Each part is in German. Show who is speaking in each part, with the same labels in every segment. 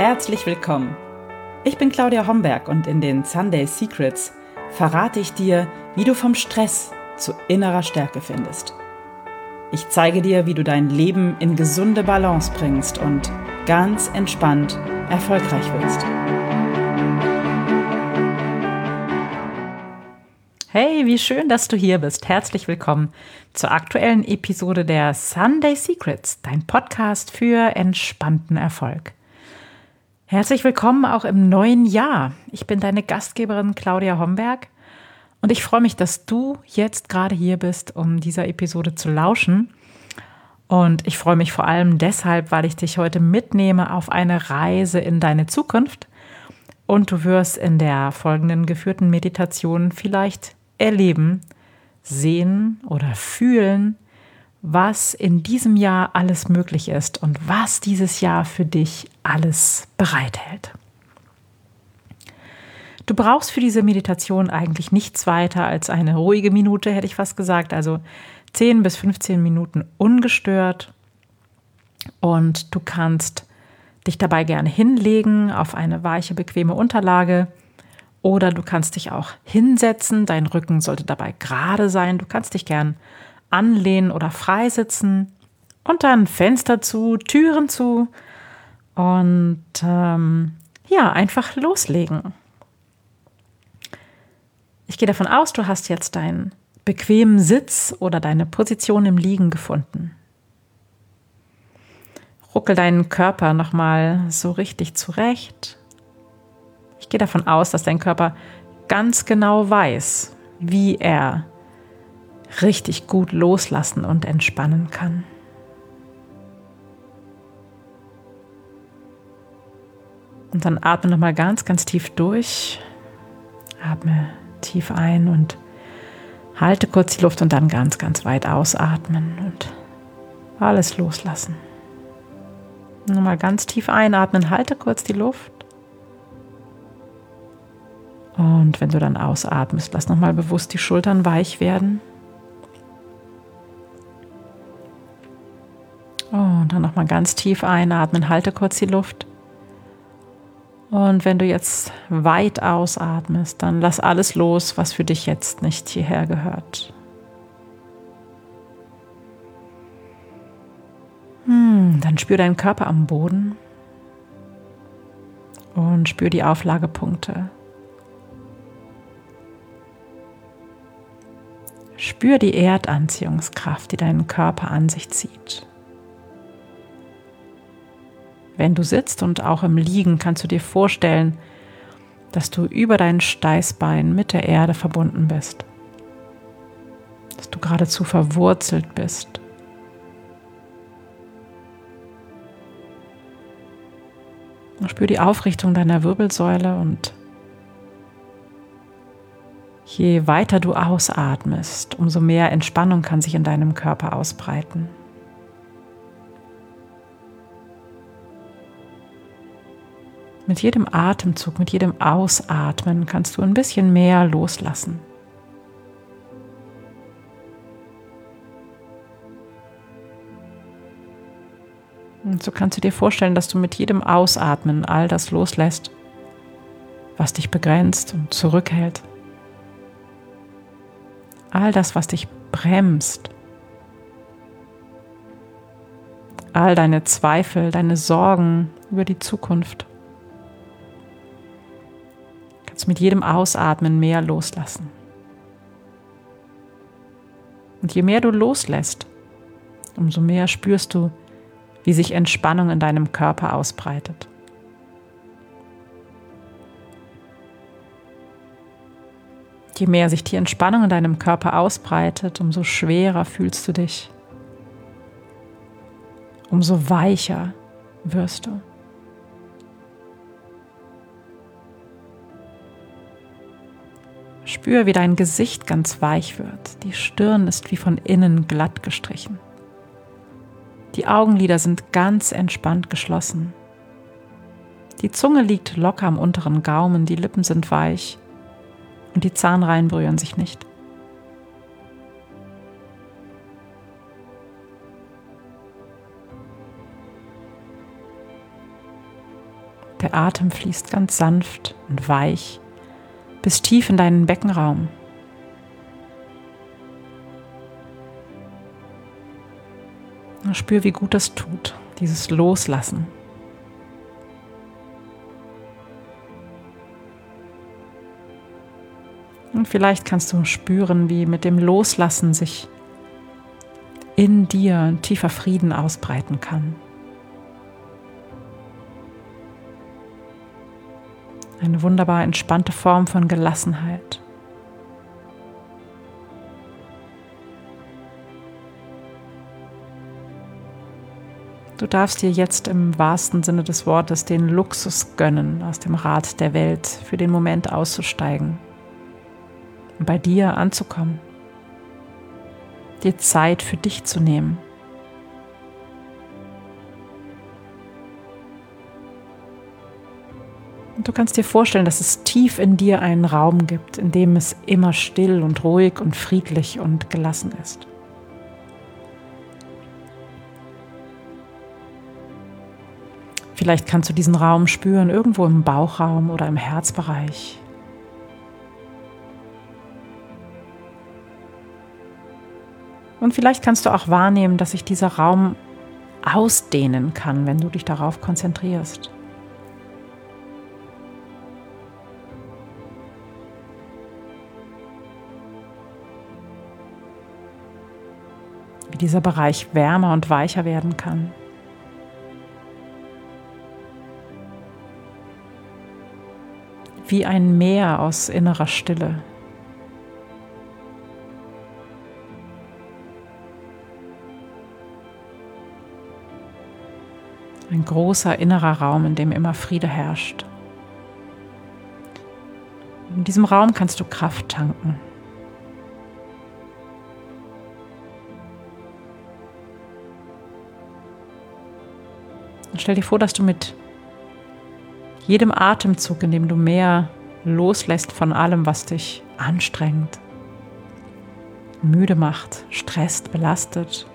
Speaker 1: herzlich willkommen. Ich bin Claudia Homberg und in den Sunday Secrets verrate ich dir, wie du vom Stress zu innerer Stärke findest. Ich zeige dir, wie du dein Leben in gesunde Balance bringst und ganz entspannt erfolgreich wirst. Hey, wie schön, dass du hier bist. Herzlich willkommen zur aktuellen Episode der Sunday Secrets, dein Podcast für entspannten Erfolg. Herzlich willkommen auch im neuen Jahr. Ich bin deine Gastgeberin Claudia Homberg und ich freue mich, dass du jetzt gerade hier bist, um dieser Episode zu lauschen. Und ich freue mich vor allem deshalb, weil ich dich heute mitnehme auf eine Reise in deine Zukunft. Und du wirst in der folgenden geführten Meditation vielleicht erleben, sehen oder fühlen, was in diesem Jahr alles möglich ist und was dieses Jahr für dich alles bereithält. Du brauchst für diese Meditation eigentlich nichts weiter als eine ruhige Minute, hätte ich fast gesagt, also 10 bis 15 Minuten ungestört. Und du kannst dich dabei gerne hinlegen auf eine weiche, bequeme Unterlage oder du kannst dich auch hinsetzen. Dein Rücken sollte dabei gerade sein. Du kannst dich gern anlehnen oder freisitzen und dann Fenster zu, Türen zu und ähm, ja, einfach loslegen. Ich gehe davon aus, du hast jetzt deinen bequemen Sitz oder deine Position im Liegen gefunden. Ruckel deinen Körper nochmal so richtig zurecht ich gehe davon aus, dass dein Körper ganz genau weiß, wie er richtig gut loslassen und entspannen kann. Und dann atme nochmal ganz, ganz tief durch. Atme tief ein und halte kurz die Luft und dann ganz, ganz weit ausatmen und alles loslassen. Nochmal ganz tief einatmen, halte kurz die Luft und wenn du dann ausatmest, lass nochmal bewusst die Schultern weich werden. Dann nochmal ganz tief einatmen, halte kurz die Luft. Und wenn du jetzt weit ausatmest, dann lass alles los, was für dich jetzt nicht hierher gehört. Hm, dann spür deinen Körper am Boden und spür die Auflagepunkte. Spür die Erdanziehungskraft, die deinen Körper an sich zieht. Wenn du sitzt und auch im Liegen, kannst du dir vorstellen, dass du über dein Steißbein mit der Erde verbunden bist. Dass du geradezu verwurzelt bist. Spür die Aufrichtung deiner Wirbelsäule und Je weiter du ausatmest, umso mehr Entspannung kann sich in deinem Körper ausbreiten. Mit jedem Atemzug, mit jedem Ausatmen kannst du ein bisschen mehr loslassen. Und so kannst du dir vorstellen, dass du mit jedem Ausatmen all das loslässt, was dich begrenzt und zurückhält all das, was dich bremst, all deine Zweifel, deine Sorgen über die Zukunft. Kannst mit jedem Ausatmen mehr loslassen. Und je mehr du loslässt, umso mehr spürst du, wie sich Entspannung in deinem Körper ausbreitet. Je mehr sich die Entspannung in deinem Körper ausbreitet, umso schwerer fühlst du dich. Umso weicher wirst du. Spür, wie dein Gesicht ganz weich wird. Die Stirn ist wie von innen glatt gestrichen. Die Augenlider sind ganz entspannt geschlossen. Die Zunge liegt locker am unteren Gaumen, die Lippen sind weich und die Zahnreihen berühren sich nicht. Der Atem fließt ganz sanft und weich bis tief in deinen Beckenraum. Spür, wie gut das tut, dieses Loslassen. Und vielleicht kannst du spüren, wie mit dem Loslassen sich in dir ein tiefer Frieden ausbreiten kann. Eine wunderbar entspannte Form von Gelassenheit. Du darfst dir jetzt im wahrsten Sinne des Wortes den Luxus gönnen, aus dem Rad der Welt für den Moment auszusteigen und bei dir anzukommen, dir Zeit für dich zu nehmen. Und du kannst dir vorstellen, dass es tief in dir einen Raum gibt, in dem es immer still und ruhig und friedlich und gelassen ist. Vielleicht kannst du diesen Raum spüren, irgendwo im Bauchraum oder im Herzbereich. Und vielleicht kannst du auch wahrnehmen, dass sich dieser Raum ausdehnen kann, wenn du dich darauf konzentrierst. Dieser Bereich wärmer und weicher werden kann. Wie ein Meer aus innerer Stille. Ein großer innerer Raum, in dem immer Friede herrscht. In diesem Raum kannst du Kraft tanken. Stell dir vor, dass du mit jedem Atemzug, in dem du mehr loslässt von allem, was dich anstrengt, müde macht, stresst, belastet,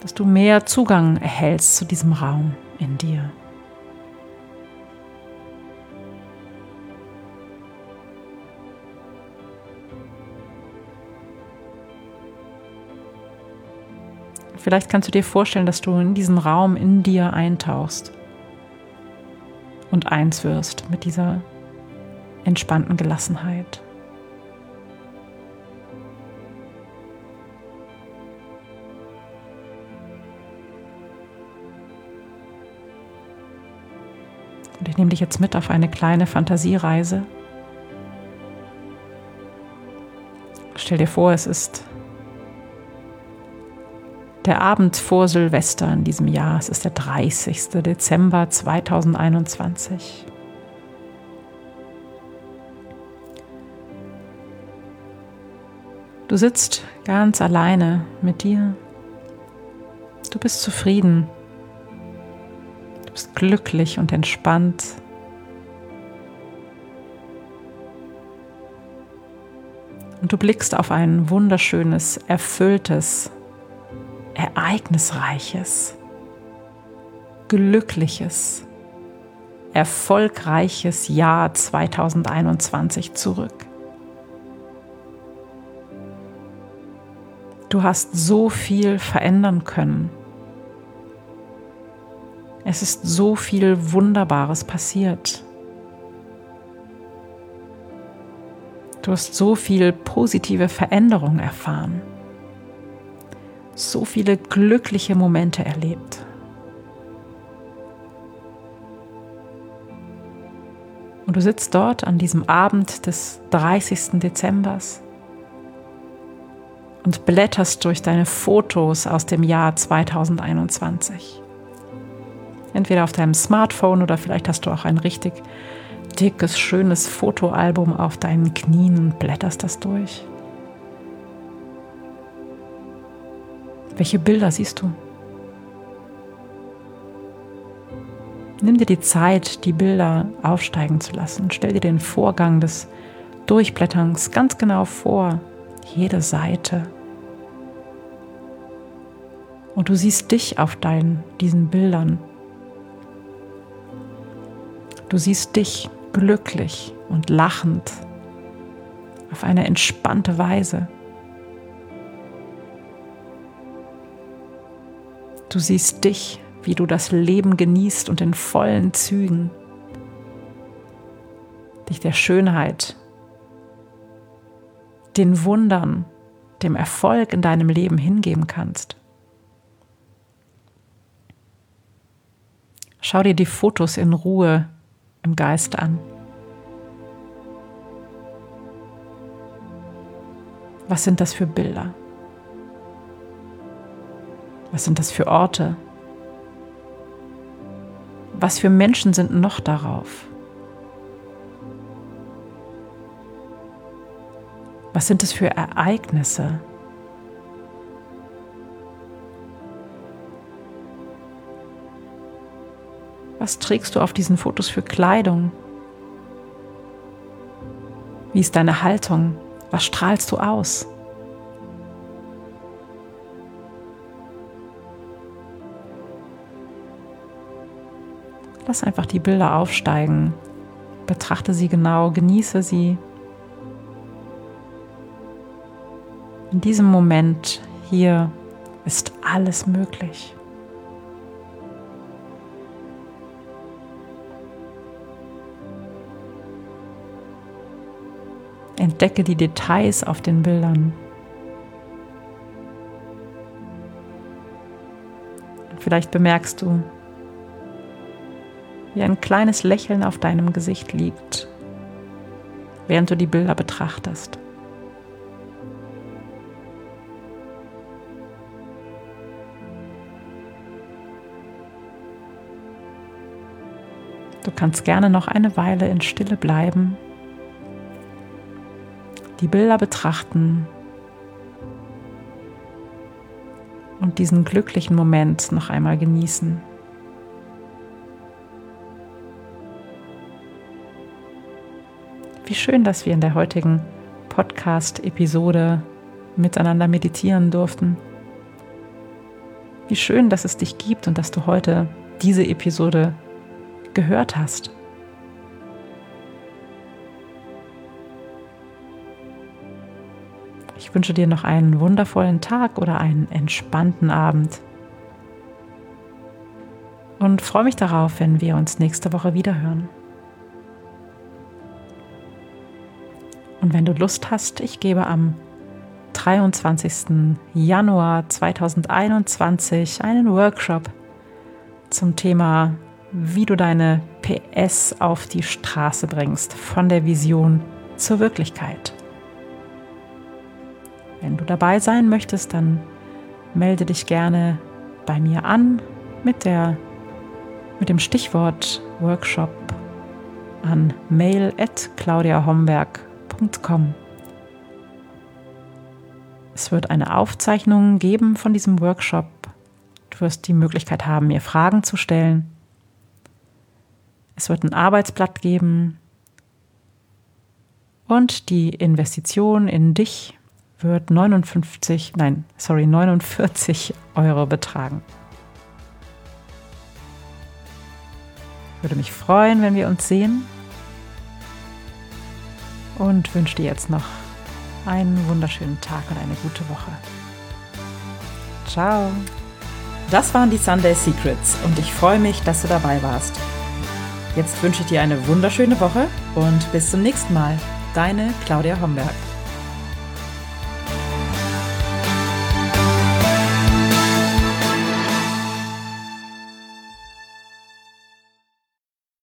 Speaker 1: dass du mehr Zugang erhältst zu diesem Raum in dir. Vielleicht kannst du dir vorstellen, dass du in diesen Raum in dir eintauchst und eins wirst mit dieser entspannten Gelassenheit. Und ich nehme dich jetzt mit auf eine kleine Fantasiereise. Stell dir vor, es ist der Abend vor Silvester in diesem Jahr. Es ist der 30. Dezember 2021. Du sitzt ganz alleine mit dir. Du bist zufrieden. Du bist glücklich und entspannt. Und du blickst auf ein wunderschönes, erfülltes, ereignisreiches, glückliches, erfolgreiches Jahr 2021 zurück. Du hast so viel verändern können. Es ist so viel Wunderbares passiert. Du hast so viel positive Veränderung erfahren so viele glückliche Momente erlebt. Und du sitzt dort an diesem Abend des 30. Dezembers und blätterst durch deine Fotos aus dem Jahr 2021. Entweder auf deinem Smartphone oder vielleicht hast du auch ein richtig dickes, schönes Fotoalbum auf deinen Knien und blätterst das durch. Welche Bilder siehst du? Nimm dir die Zeit, die Bilder aufsteigen zu lassen. Stell dir den Vorgang des Durchblätterns ganz genau vor, jede Seite. Und du siehst dich auf deinen, diesen Bildern. Du siehst dich glücklich und lachend auf eine entspannte Weise. Du siehst dich, wie du das Leben genießt und in vollen Zügen dich der Schönheit, den Wundern, dem Erfolg in deinem Leben hingeben kannst. Schau dir die Fotos in Ruhe im Geist an. Was sind das für Bilder? Was sind das für Orte? Was für Menschen sind noch darauf? Was sind es für Ereignisse? Was trägst du auf diesen Fotos für Kleidung? Wie ist deine Haltung? Was strahlst du aus? Lass einfach die Bilder aufsteigen. Betrachte sie genau, genieße sie. In diesem Moment hier ist alles möglich. Entdecke die Details auf den Bildern. Vielleicht bemerkst du, wie ein kleines Lächeln auf deinem Gesicht liegt, während du die Bilder betrachtest. Du kannst gerne noch eine Weile in Stille bleiben die Bilder betrachten und diesen glücklichen Moment noch einmal genießen. Wie schön, dass wir in der heutigen Podcast-Episode miteinander meditieren durften. Wie schön, dass es dich gibt und dass du heute diese Episode gehört hast. Ich wünsche dir noch einen wundervollen Tag oder einen entspannten Abend. Und freue mich darauf, wenn wir uns nächste Woche wiederhören. Und wenn du Lust hast, ich gebe am 23. Januar 2021 einen Workshop zum Thema, wie du deine PS auf die Straße bringst, von der Vision zur Wirklichkeit. Wenn du dabei sein möchtest, dann melde dich gerne bei mir an mit, der, mit dem Stichwort Workshop an mail at claudiahomberg.com. Es wird eine Aufzeichnung geben von diesem Workshop. Du wirst die Möglichkeit haben, mir Fragen zu stellen. Es wird ein Arbeitsblatt geben und die Investition in dich wird 59, nein, sorry, 49 Euro betragen. Würde mich freuen, wenn wir uns sehen und wünsche dir jetzt noch einen wunderschönen Tag und eine gute Woche. Ciao. Das waren die Sunday Secrets und ich freue mich, dass du dabei warst. Jetzt wünsche ich dir eine wunderschöne Woche und bis zum nächsten Mal. Deine Claudia Homberg.